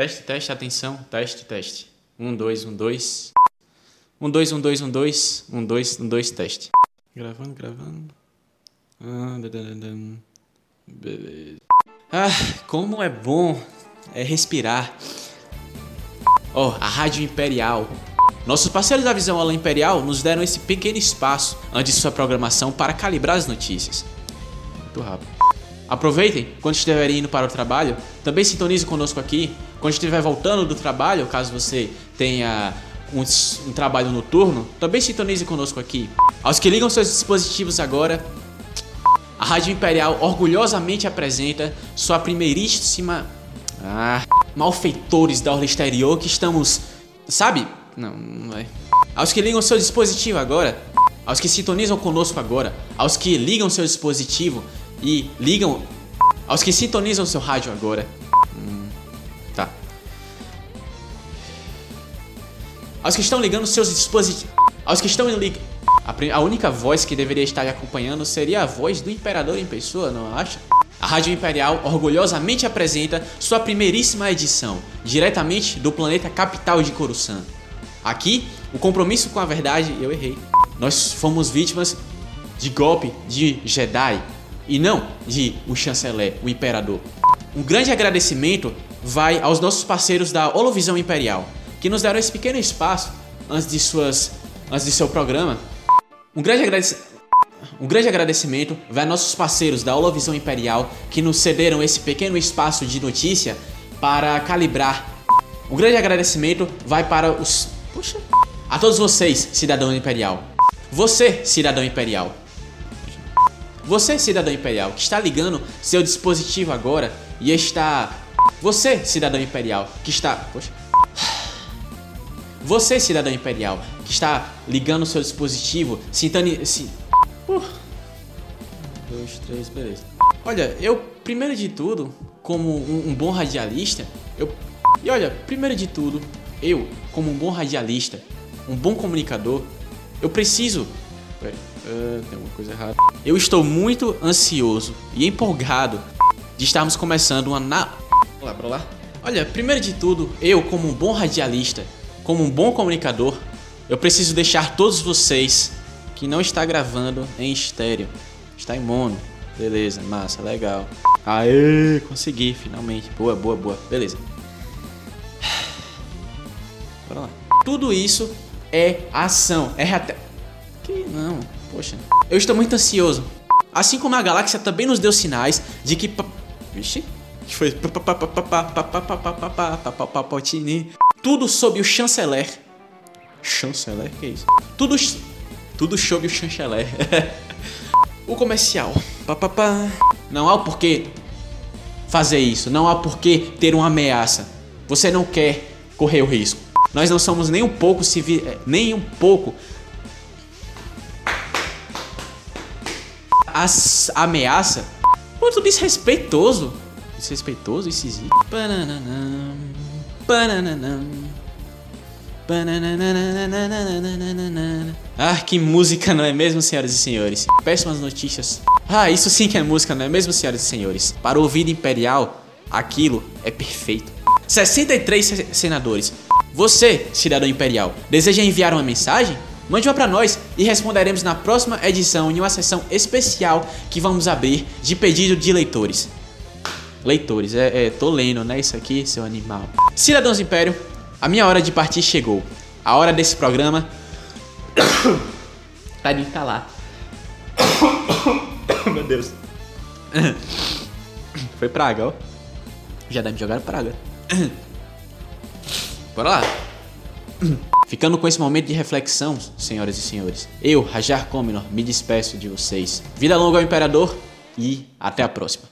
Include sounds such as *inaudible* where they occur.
Teste, teste, atenção. Teste, teste. Um, dois, um, dois. Um, dois, um, dois, um, dois. Um, dois, um, dois, teste. Gravando, gravando. Ah. Ah, como é bom é respirar. Ó, oh, a Rádio Imperial. Nossos parceiros da Visão Aula Imperial nos deram esse pequeno espaço antes de sua programação para calibrar as notícias. Muito rápido. Aproveitem quando estiverem indo para o trabalho. Também sintonize conosco aqui. Quando estiver voltando do trabalho, caso você tenha um, um trabalho noturno, também sintonize conosco aqui. Aos que ligam seus dispositivos agora, a Rádio Imperial orgulhosamente apresenta sua primeiríssima. Ah, malfeitores da orla exterior que estamos. Sabe? Não, não é. Aos que ligam seu dispositivo agora, aos que sintonizam conosco agora, aos que ligam seu dispositivo e ligam. Aos que sintonizam seu rádio agora. Hum, tá. Aos que estão ligando seus dispositivos. Aos que estão ligando. A única voz que deveria estar acompanhando seria a voz do imperador em pessoa, não acha? A Rádio Imperial orgulhosamente apresenta sua primeiríssima edição, diretamente do planeta capital de Coruscant. Aqui, o compromisso com a verdade, eu errei. Nós fomos vítimas de golpe de Jedi e não de o chanceler, o imperador. Um grande agradecimento vai aos nossos parceiros da Holovisão Imperial, que nos deram esse pequeno espaço antes de suas antes de seu programa. Um grande agradecimento um grande agradecimento vai a nossos parceiros da Holovisão Imperial que nos cederam esse pequeno espaço de notícia para calibrar. Um grande agradecimento vai para os Puxa. A todos vocês, cidadão imperial. Você, cidadão imperial. Você, cidadão imperial, que está ligando seu dispositivo agora e está. Você, cidadão imperial, que está. Poxa. Você, cidadão imperial, que está ligando seu dispositivo, sintani... Se... Uh. Dois, três, beleza. Olha, eu, primeiro de tudo, como um, um bom radialista, eu. E olha, primeiro de tudo, eu, como um bom radialista, um bom comunicador, eu preciso. Uh, tem alguma coisa errada. Eu estou muito ansioso e empolgado de estarmos começando uma. Na... Lá, pra lá. Olha, primeiro de tudo, eu, como um bom radialista, como um bom comunicador, eu preciso deixar todos vocês que não está gravando em estéreo. Está em mono. Beleza, massa, legal. Aê, consegui, finalmente. Boa, boa, boa. Beleza. Bora lá. Tudo isso é ação, é até. Que não, poxa. Eu estou muito ansioso. Assim como a galáxia também nos deu sinais de que. Vixe, que foi. Tudo sob o chanceler. Chanceler? Que é isso? Tudo. Tudo sob o chanceler. o comercial. Não há o porquê fazer isso. Não há porquê ter uma ameaça. Você não quer correr o risco. Nós não somos nem um pouco civil, eh, nem um pouco as ameaça muito desrespeitoso. Desrespeitoso e esquisito. Ah, que música, não é mesmo, senhoras e senhores? Péssimas notícias. Ah, isso sim que é música, não é mesmo, senhoras e senhores? Para o ouvido imperial, aquilo é perfeito. 63 senadores você, cidadão imperial, deseja enviar uma mensagem? Mande uma para nós e responderemos na próxima edição em uma sessão especial que vamos abrir de pedido de leitores. Leitores, é, é tô lendo, né? Isso aqui, seu animal. Cidadãos do Império, a minha hora de partir chegou. A hora desse programa. *coughs* tá de calar. *coughs* Meu Deus. *coughs* Foi praga, ó. Já deve jogar praga. Bora lá. Ficando com esse momento de reflexão, senhoras e senhores, eu, Rajar Comenor, me despeço de vocês. Vida longa ao Imperador e até a próxima.